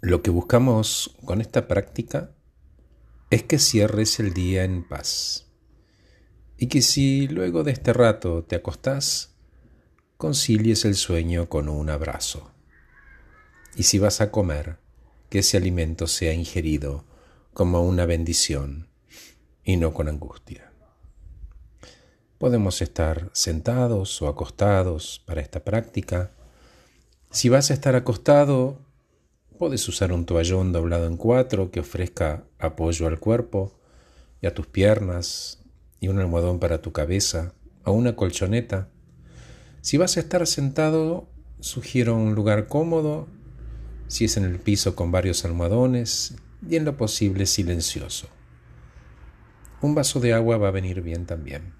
Lo que buscamos con esta práctica es que cierres el día en paz y que si luego de este rato te acostás, concilies el sueño con un abrazo. Y si vas a comer, que ese alimento sea ingerido como una bendición y no con angustia. Podemos estar sentados o acostados para esta práctica. Si vas a estar acostado, puedes usar un toallón doblado en cuatro que ofrezca apoyo al cuerpo y a tus piernas y un almohadón para tu cabeza o una colchoneta. Si vas a estar sentado, sugiero un lugar cómodo, si es en el piso con varios almohadones y en lo posible silencioso. Un vaso de agua va a venir bien también.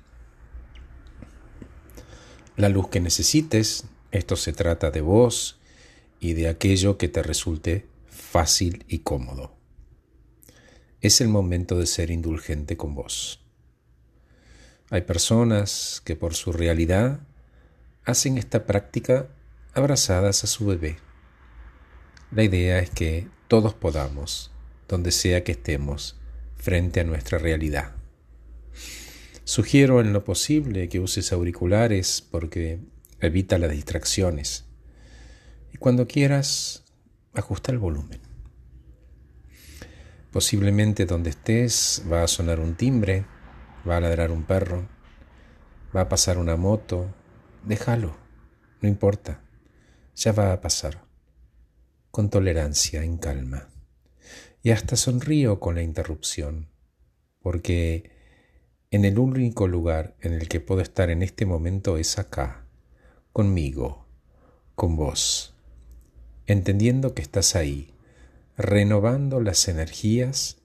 La luz que necesites, esto se trata de vos y de aquello que te resulte fácil y cómodo. Es el momento de ser indulgente con vos. Hay personas que por su realidad hacen esta práctica abrazadas a su bebé. La idea es que todos podamos, donde sea que estemos, frente a nuestra realidad. Sugiero en lo posible que uses auriculares porque evita las distracciones. Y cuando quieras, ajusta el volumen. Posiblemente donde estés va a sonar un timbre va a ladrar un perro, va a pasar una moto, déjalo, no importa, ya va a pasar, con tolerancia, en calma. Y hasta sonrío con la interrupción, porque en el único lugar en el que puedo estar en este momento es acá, conmigo, con vos, entendiendo que estás ahí, renovando las energías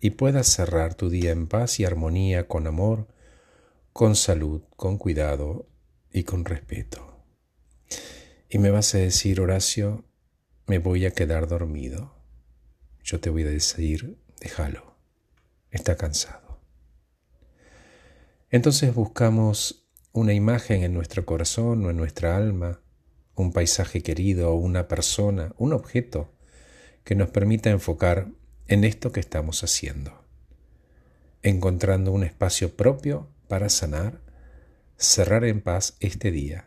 y puedas cerrar tu día en paz y armonía con amor, con salud, con cuidado y con respeto. Y me vas a decir, Horacio, me voy a quedar dormido. Yo te voy a decir, déjalo, está cansado. Entonces buscamos una imagen en nuestro corazón o en nuestra alma, un paisaje querido una persona, un objeto que nos permita enfocar en esto que estamos haciendo, encontrando un espacio propio para sanar, cerrar en paz este día.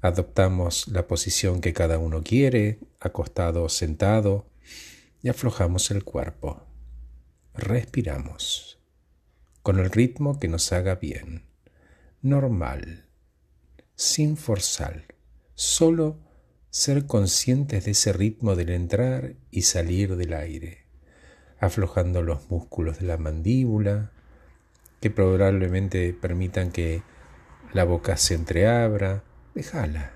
Adoptamos la posición que cada uno quiere, acostado o sentado, y aflojamos el cuerpo. Respiramos con el ritmo que nos haga bien, normal, sin forzar, solo ser conscientes de ese ritmo del entrar y salir del aire, aflojando los músculos de la mandíbula, que probablemente permitan que la boca se entreabra, déjala,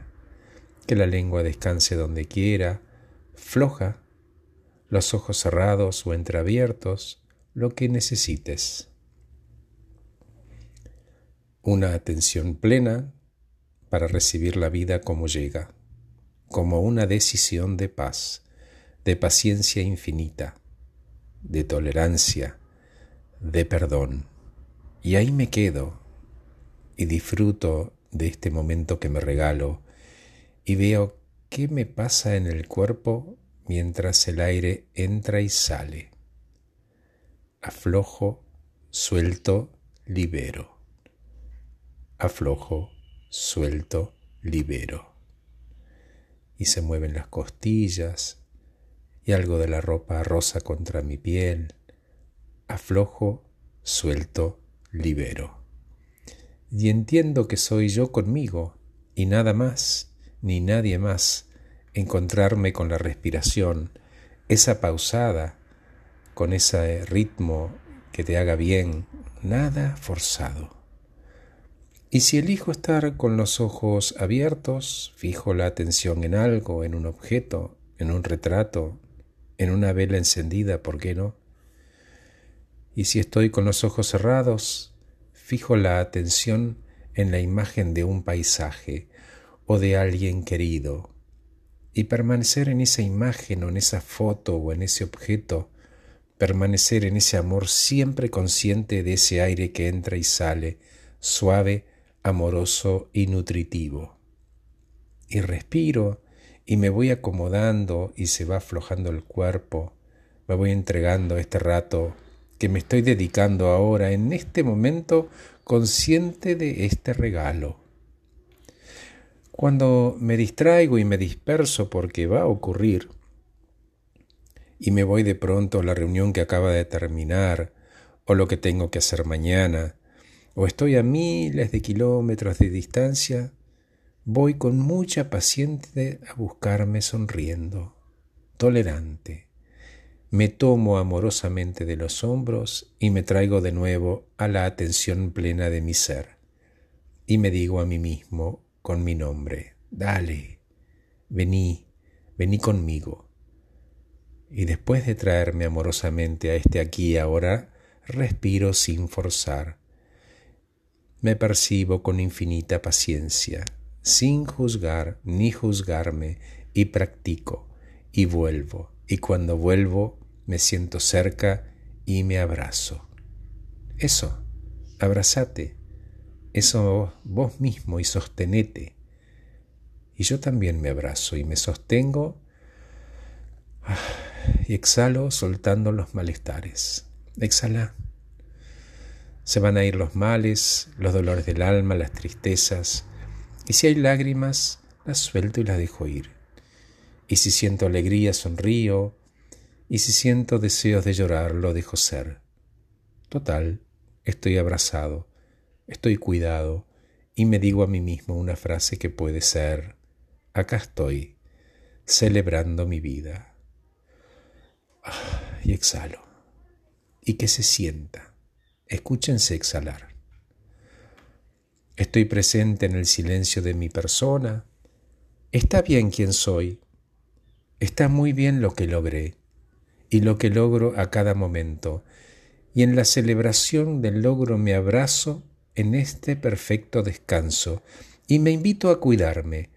que la lengua descanse donde quiera, floja, los ojos cerrados o entreabiertos, lo que necesites. Una atención plena para recibir la vida como llega como una decisión de paz, de paciencia infinita, de tolerancia, de perdón. Y ahí me quedo y disfruto de este momento que me regalo y veo qué me pasa en el cuerpo mientras el aire entra y sale. Aflojo, suelto, libero. Aflojo, suelto, libero y se mueven las costillas y algo de la ropa rosa contra mi piel. Aflojo, suelto, libero. Y entiendo que soy yo conmigo y nada más, ni nadie más, encontrarme con la respiración, esa pausada, con ese ritmo que te haga bien, nada forzado. Y si elijo estar con los ojos abiertos, fijo la atención en algo, en un objeto, en un retrato, en una vela encendida, ¿por qué no? Y si estoy con los ojos cerrados, fijo la atención en la imagen de un paisaje o de alguien querido, y permanecer en esa imagen o en esa foto o en ese objeto, permanecer en ese amor siempre consciente de ese aire que entra y sale, suave, amoroso y nutritivo. Y respiro y me voy acomodando y se va aflojando el cuerpo, me voy entregando este rato que me estoy dedicando ahora, en este momento, consciente de este regalo. Cuando me distraigo y me disperso porque va a ocurrir, y me voy de pronto a la reunión que acaba de terminar, o lo que tengo que hacer mañana, o estoy a miles de kilómetros de distancia, voy con mucha paciencia a buscarme sonriendo, tolerante. Me tomo amorosamente de los hombros y me traigo de nuevo a la atención plena de mi ser. Y me digo a mí mismo con mi nombre, dale, vení, vení conmigo y después de traerme amorosamente a este aquí y ahora, respiro sin forzar. Me percibo con infinita paciencia, sin juzgar ni juzgarme, y practico, y vuelvo, y cuando vuelvo me siento cerca y me abrazo. Eso, abrazate, eso vos mismo y sostenete. Y yo también me abrazo y me sostengo. Ah, y exhalo soltando los malestares. Exhala. Se van a ir los males, los dolores del alma, las tristezas. Y si hay lágrimas, las suelto y las dejo ir. Y si siento alegría, sonrío. Y si siento deseos de llorar, lo dejo ser. Total, estoy abrazado, estoy cuidado, y me digo a mí mismo una frase que puede ser, acá estoy, celebrando mi vida y exhalo. Y que se sienta. Escúchense exhalar. Estoy presente en el silencio de mi persona. Está bien quien soy. Está muy bien lo que logré y lo que logro a cada momento. Y en la celebración del logro me abrazo en este perfecto descanso y me invito a cuidarme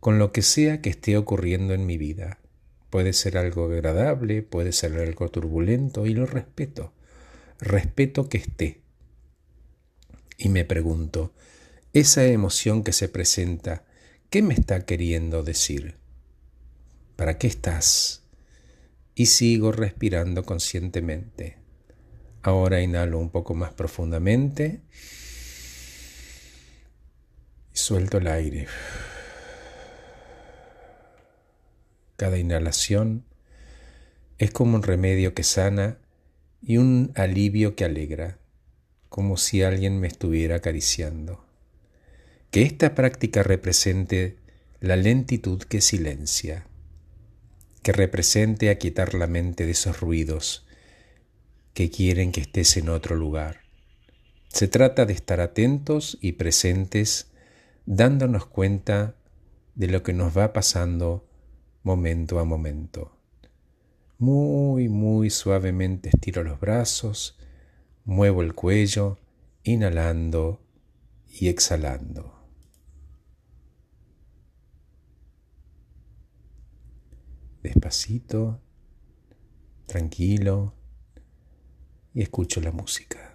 con lo que sea que esté ocurriendo en mi vida. Puede ser algo agradable, puede ser algo turbulento y lo respeto. Respeto que esté. Y me pregunto, esa emoción que se presenta, ¿qué me está queriendo decir? ¿Para qué estás? Y sigo respirando conscientemente. Ahora inhalo un poco más profundamente y suelto el aire. Cada inhalación es como un remedio que sana y un alivio que alegra, como si alguien me estuviera acariciando. Que esta práctica represente la lentitud que silencia, que represente aquietar la mente de esos ruidos que quieren que estés en otro lugar. Se trata de estar atentos y presentes, dándonos cuenta de lo que nos va pasando momento a momento. Muy, muy suavemente estiro los brazos, muevo el cuello, inhalando y exhalando. Despacito, tranquilo, y escucho la música.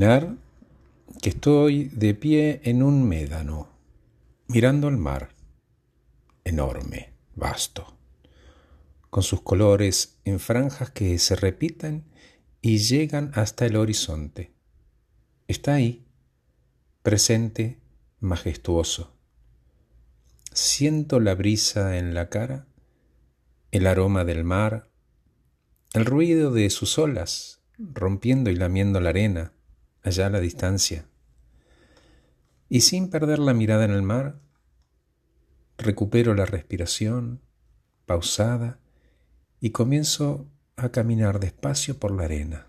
Que estoy de pie en un médano, mirando al mar, enorme, vasto, con sus colores en franjas que se repiten y llegan hasta el horizonte. Está ahí, presente, majestuoso. Siento la brisa en la cara, el aroma del mar, el ruido de sus olas rompiendo y lamiendo la arena, allá a la distancia. Y sin perder la mirada en el mar, recupero la respiración, pausada, y comienzo a caminar despacio por la arena.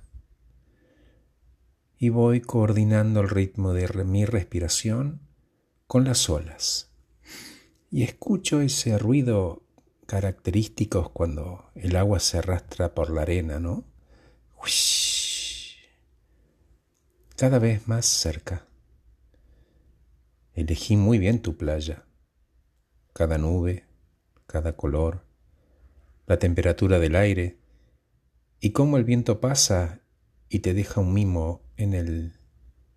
Y voy coordinando el ritmo de mi respiración con las olas. Y escucho ese ruido característico cuando el agua se arrastra por la arena, ¿no? Cada vez más cerca. Elegí muy bien tu playa, cada nube, cada color, la temperatura del aire y cómo el viento pasa y te deja un mimo en el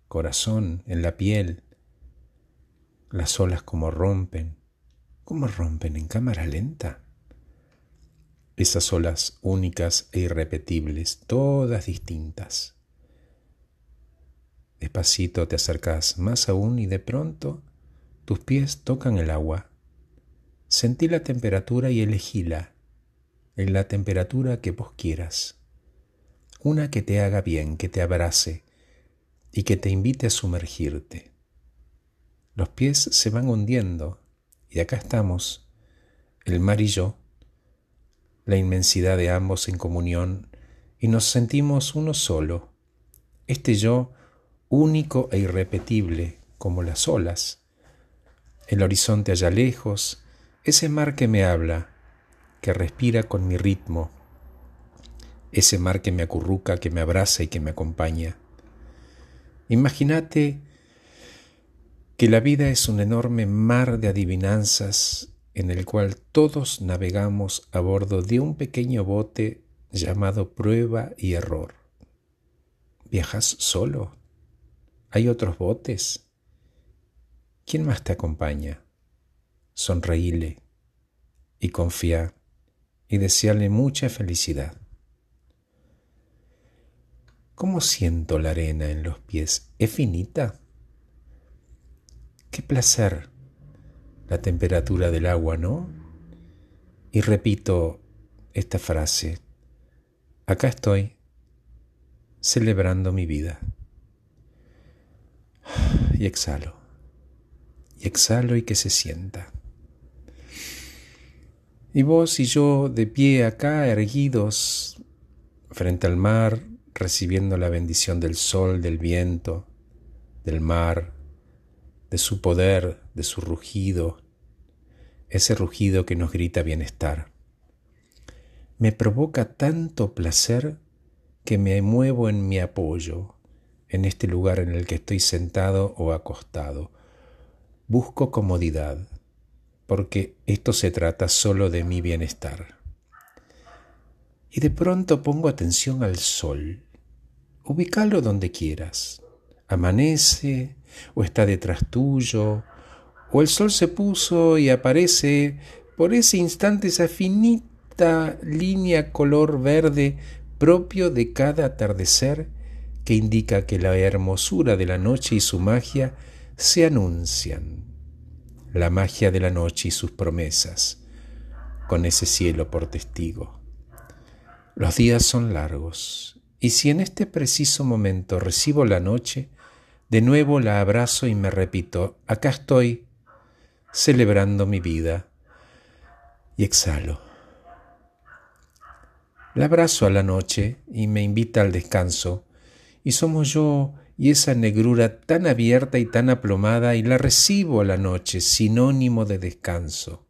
corazón, en la piel, las olas como rompen, cómo rompen en cámara lenta. Esas olas únicas e irrepetibles, todas distintas. Despacito te acercas más aún y de pronto tus pies tocan el agua. Sentí la temperatura y elegíla en la temperatura que vos quieras. Una que te haga bien, que te abrace y que te invite a sumergirte. Los pies se van hundiendo y acá estamos, el mar y yo, la inmensidad de ambos en comunión y nos sentimos uno solo. Este yo único e irrepetible como las olas, el horizonte allá lejos, ese mar que me habla, que respira con mi ritmo, ese mar que me acurruca, que me abraza y que me acompaña. Imagínate que la vida es un enorme mar de adivinanzas en el cual todos navegamos a bordo de un pequeño bote llamado prueba y error. ¿Viajas solo? ¿Hay otros botes? ¿Quién más te acompaña? Sonreíle y confía y desearle mucha felicidad. ¿Cómo siento la arena en los pies? ¿Es finita? Qué placer la temperatura del agua, ¿no? Y repito esta frase. Acá estoy celebrando mi vida y exhalo. Y exhalo y que se sienta. Y vos y yo de pie acá, erguidos frente al mar, recibiendo la bendición del sol, del viento, del mar, de su poder, de su rugido, ese rugido que nos grita bienestar. Me provoca tanto placer que me muevo en mi apoyo, en este lugar en el que estoy sentado o acostado. Busco comodidad, porque esto se trata solo de mi bienestar. Y de pronto pongo atención al sol. Ubícalo donde quieras. Amanece, o está detrás tuyo, o el sol se puso y aparece por ese instante esa finita línea color verde propio de cada atardecer que indica que la hermosura de la noche y su magia se anuncian. La magia de la noche y sus promesas, con ese cielo por testigo. Los días son largos, y si en este preciso momento recibo la noche, de nuevo la abrazo y me repito, acá estoy, celebrando mi vida, y exhalo. La abrazo a la noche y me invita al descanso, y somos yo y esa negrura tan abierta y tan aplomada y la recibo a la noche, sinónimo de descanso.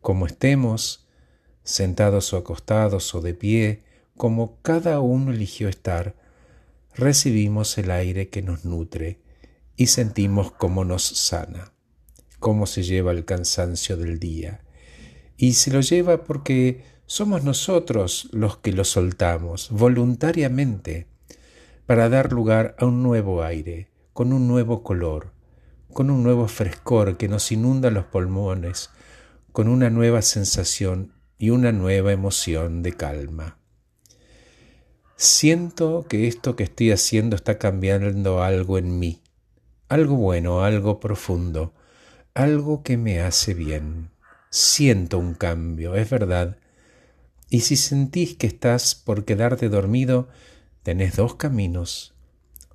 Como estemos, sentados o acostados o de pie, como cada uno eligió estar, recibimos el aire que nos nutre y sentimos cómo nos sana, cómo se lleva el cansancio del día. Y se lo lleva porque somos nosotros los que lo soltamos voluntariamente para dar lugar a un nuevo aire, con un nuevo color, con un nuevo frescor que nos inunda los pulmones, con una nueva sensación y una nueva emoción de calma. Siento que esto que estoy haciendo está cambiando algo en mí, algo bueno, algo profundo, algo que me hace bien. Siento un cambio, es verdad. Y si sentís que estás por quedarte dormido, tenés dos caminos.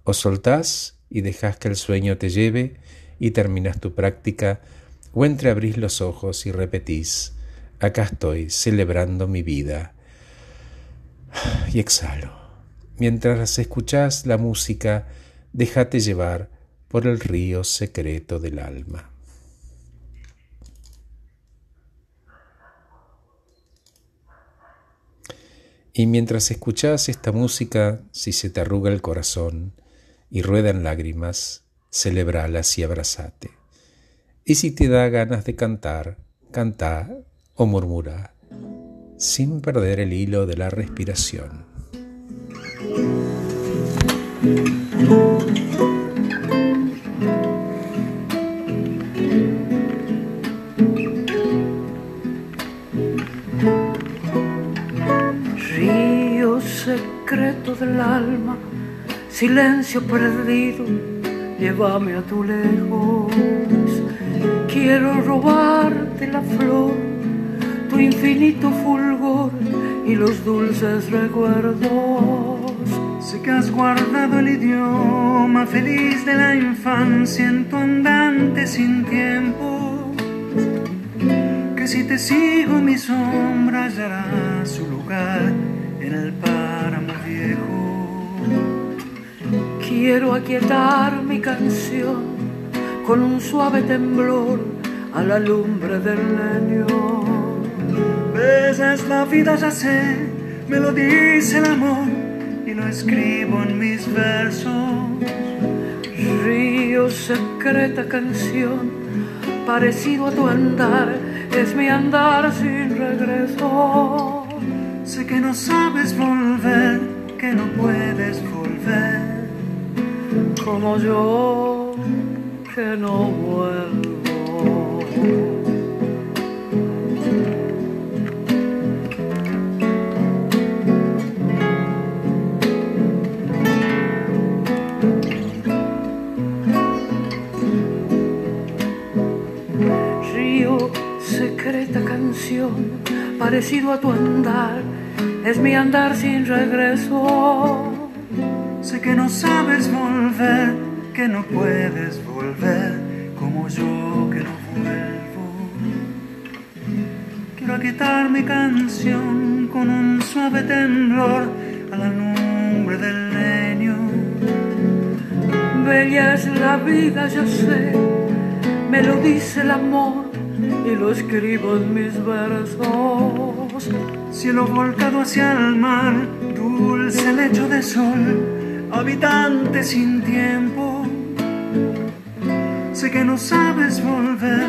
O soltás y dejás que el sueño te lleve y terminas tu práctica, o entreabrís los ojos y repetís, acá estoy celebrando mi vida. Y exhalo. Mientras escuchás la música, déjate llevar por el río secreto del alma. Y mientras escuchás esta música, si se te arruga el corazón y ruedan lágrimas, celebralas y abrazate. Y si te da ganas de cantar, canta o murmura, sin perder el hilo de la respiración. Del alma, silencio perdido llévame a tu lejos. Quiero robarte la flor, tu infinito fulgor y los dulces recuerdos. Sé que has guardado el idioma feliz de la infancia en tu andante sin tiempo. Que si te sigo mi sombra hallará su lugar en el páramo Quiero aquietar mi canción con un suave temblor a la lumbre del leño. Esa es la vida, ya sé, me lo dice el amor y lo escribo en mis versos. Río, secreta canción, parecido a tu andar, es mi andar sin regreso. Sé que no sabes volver, que no puedes volver como yo que no vuelvo. Río, secreta canción, parecido a tu andar, es mi andar sin regreso Sé que no sabes volver, que no puedes volver como yo que no vuelvo. Quiero quitar mi canción con un suave temblor a la lumbre del leño. Bella es la vida, yo sé, me lo dice el amor y lo escribo en mis versos. Cielo volcado hacia el mar, dulce lecho de sol habitante sin tiempo. Sé que no sabes volver,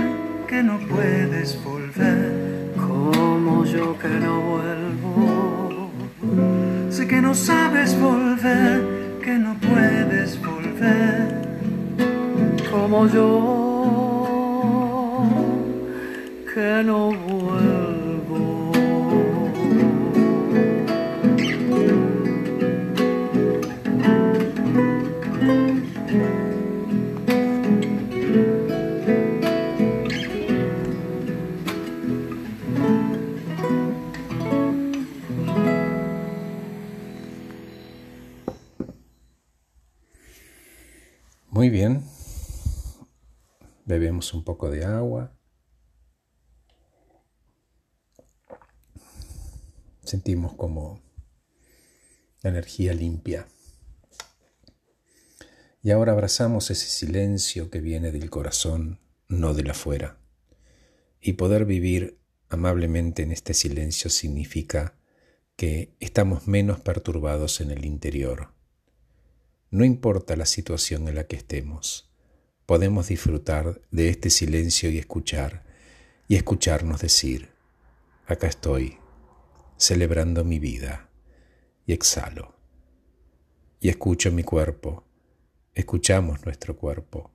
que no puedes volver. Como yo que no vuelvo. Sé que no sabes volver, que no puedes volver. Como yo que no vuelvo. Un poco de agua. Sentimos como la energía limpia. Y ahora abrazamos ese silencio que viene del corazón, no de la afuera. Y poder vivir amablemente en este silencio significa que estamos menos perturbados en el interior no importa la situación en la que estemos, podemos disfrutar de este silencio y escuchar, y escucharnos decir, acá estoy, celebrando mi vida, y exhalo. y escucho mi cuerpo, escuchamos nuestro cuerpo,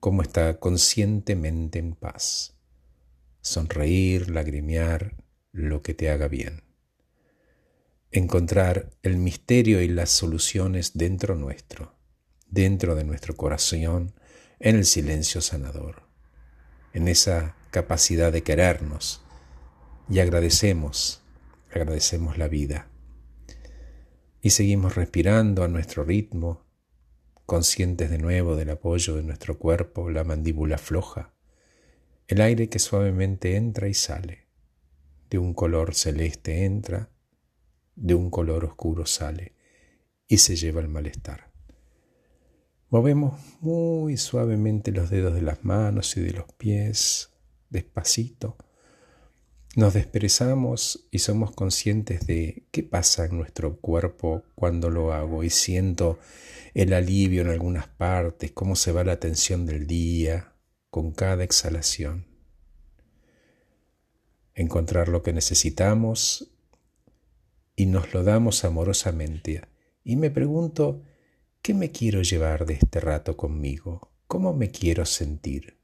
cómo está conscientemente en paz. Sonreír, lagrimear, lo que te haga bien. Encontrar el misterio y las soluciones dentro nuestro, dentro de nuestro corazón, en el silencio sanador, en esa capacidad de querernos. Y agradecemos, agradecemos la vida. Y seguimos respirando a nuestro ritmo, conscientes de nuevo del apoyo de nuestro cuerpo, la mandíbula floja, el aire que suavemente entra y sale, de un color celeste entra, de un color oscuro sale y se lleva el malestar. Movemos muy suavemente los dedos de las manos y de los pies, despacito. Nos desperezamos y somos conscientes de qué pasa en nuestro cuerpo cuando lo hago y siento el alivio en algunas partes, cómo se va la tensión del día con cada exhalación. Encontrar lo que necesitamos y nos lo damos amorosamente. Y me pregunto, ¿qué me quiero llevar de este rato conmigo? ¿Cómo me quiero sentir?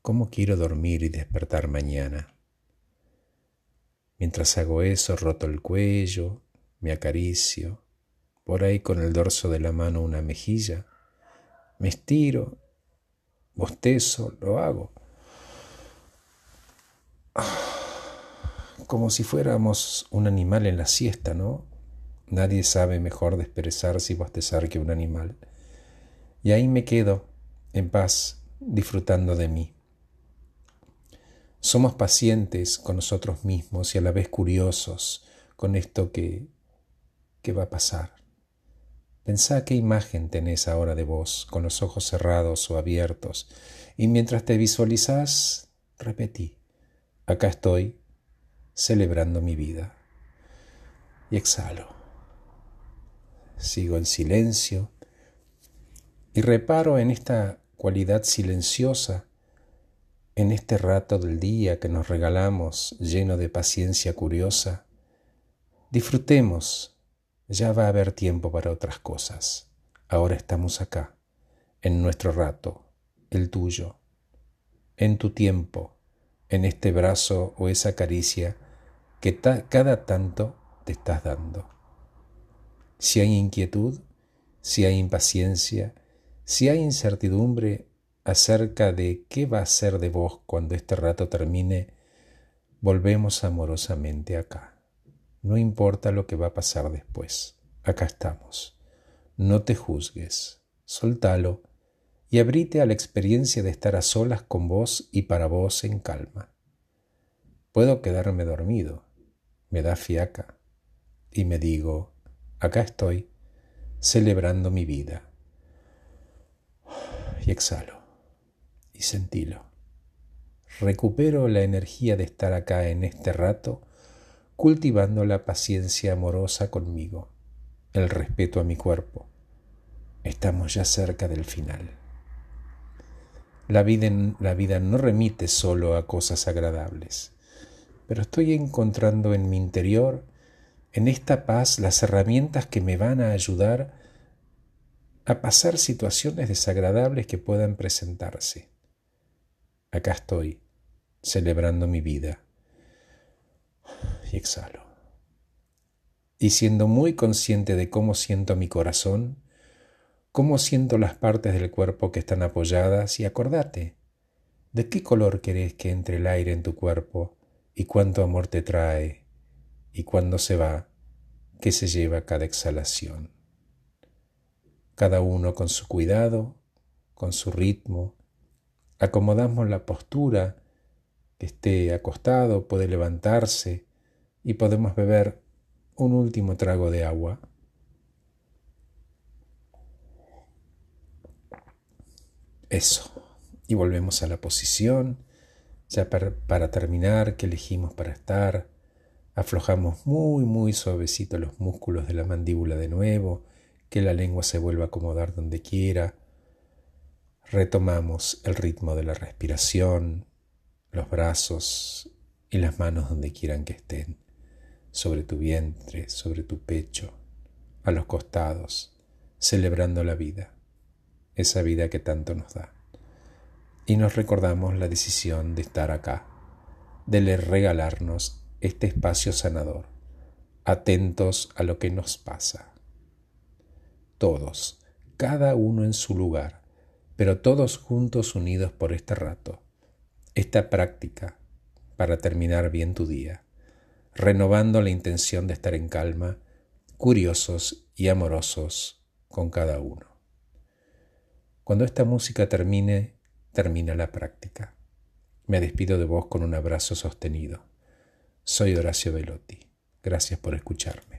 ¿Cómo quiero dormir y despertar mañana? Mientras hago eso, roto el cuello, me acaricio, por ahí con el dorso de la mano una mejilla, me estiro, bostezo, lo hago. Como si fuéramos un animal en la siesta, ¿no? Nadie sabe mejor desperezarse y bostezar que un animal. Y ahí me quedo, en paz, disfrutando de mí. Somos pacientes con nosotros mismos y a la vez curiosos con esto que, que va a pasar. Pensá qué imagen tenés ahora de vos, con los ojos cerrados o abiertos, y mientras te visualizás, repetí, acá estoy, celebrando mi vida. Y exhalo. Sigo en silencio y reparo en esta cualidad silenciosa en este rato del día que nos regalamos lleno de paciencia curiosa, disfrutemos, ya va a haber tiempo para otras cosas. Ahora estamos acá, en nuestro rato, el tuyo, en tu tiempo, en este brazo o esa caricia que cada tanto te estás dando. Si hay inquietud, si hay impaciencia, si hay incertidumbre, acerca de qué va a ser de vos cuando este rato termine, volvemos amorosamente acá. No importa lo que va a pasar después, acá estamos. No te juzgues, soltalo y abrite a la experiencia de estar a solas con vos y para vos en calma. Puedo quedarme dormido, me da fiaca, y me digo, acá estoy, celebrando mi vida. Y exhalo y sentilo. Recupero la energía de estar acá en este rato, cultivando la paciencia amorosa conmigo, el respeto a mi cuerpo. Estamos ya cerca del final. La vida, la vida no remite solo a cosas agradables, pero estoy encontrando en mi interior, en esta paz, las herramientas que me van a ayudar a pasar situaciones desagradables que puedan presentarse acá estoy, celebrando mi vida. Y exhalo. Y siendo muy consciente de cómo siento mi corazón, cómo siento las partes del cuerpo que están apoyadas, y acordate, ¿de qué color querés que entre el aire en tu cuerpo y cuánto amor te trae y cuándo se va, que se lleva cada exhalación? Cada uno con su cuidado, con su ritmo, acomodamos la postura, que esté acostado, puede levantarse y podemos beber un último trago de agua. Eso. Y volvemos a la posición. Ya para, terminar, que elegimos para estar? Aflojamos muy, muy suavecito los músculos de la mandíbula de nuevo, que la lengua se vuelva a acomodar donde quiera Retomamos el ritmo de la respiración, los brazos y las manos donde quieran que estén, sobre tu vientre, sobre tu pecho, a los costados, celebrando la vida, esa vida que tanto nos da. Y nos recordamos la decisión de estar acá, de regalarnos este espacio sanador, atentos a lo que nos pasa. Todos, cada uno en su lugar, pero todos juntos unidos por este rato, esta práctica para terminar bien tu día, renovando la intención de estar en calma, curiosos y amorosos con cada uno. Cuando esta música termine, termina la práctica. Me despido de vos con un abrazo sostenido. Soy Horacio Velotti. Gracias por escucharme.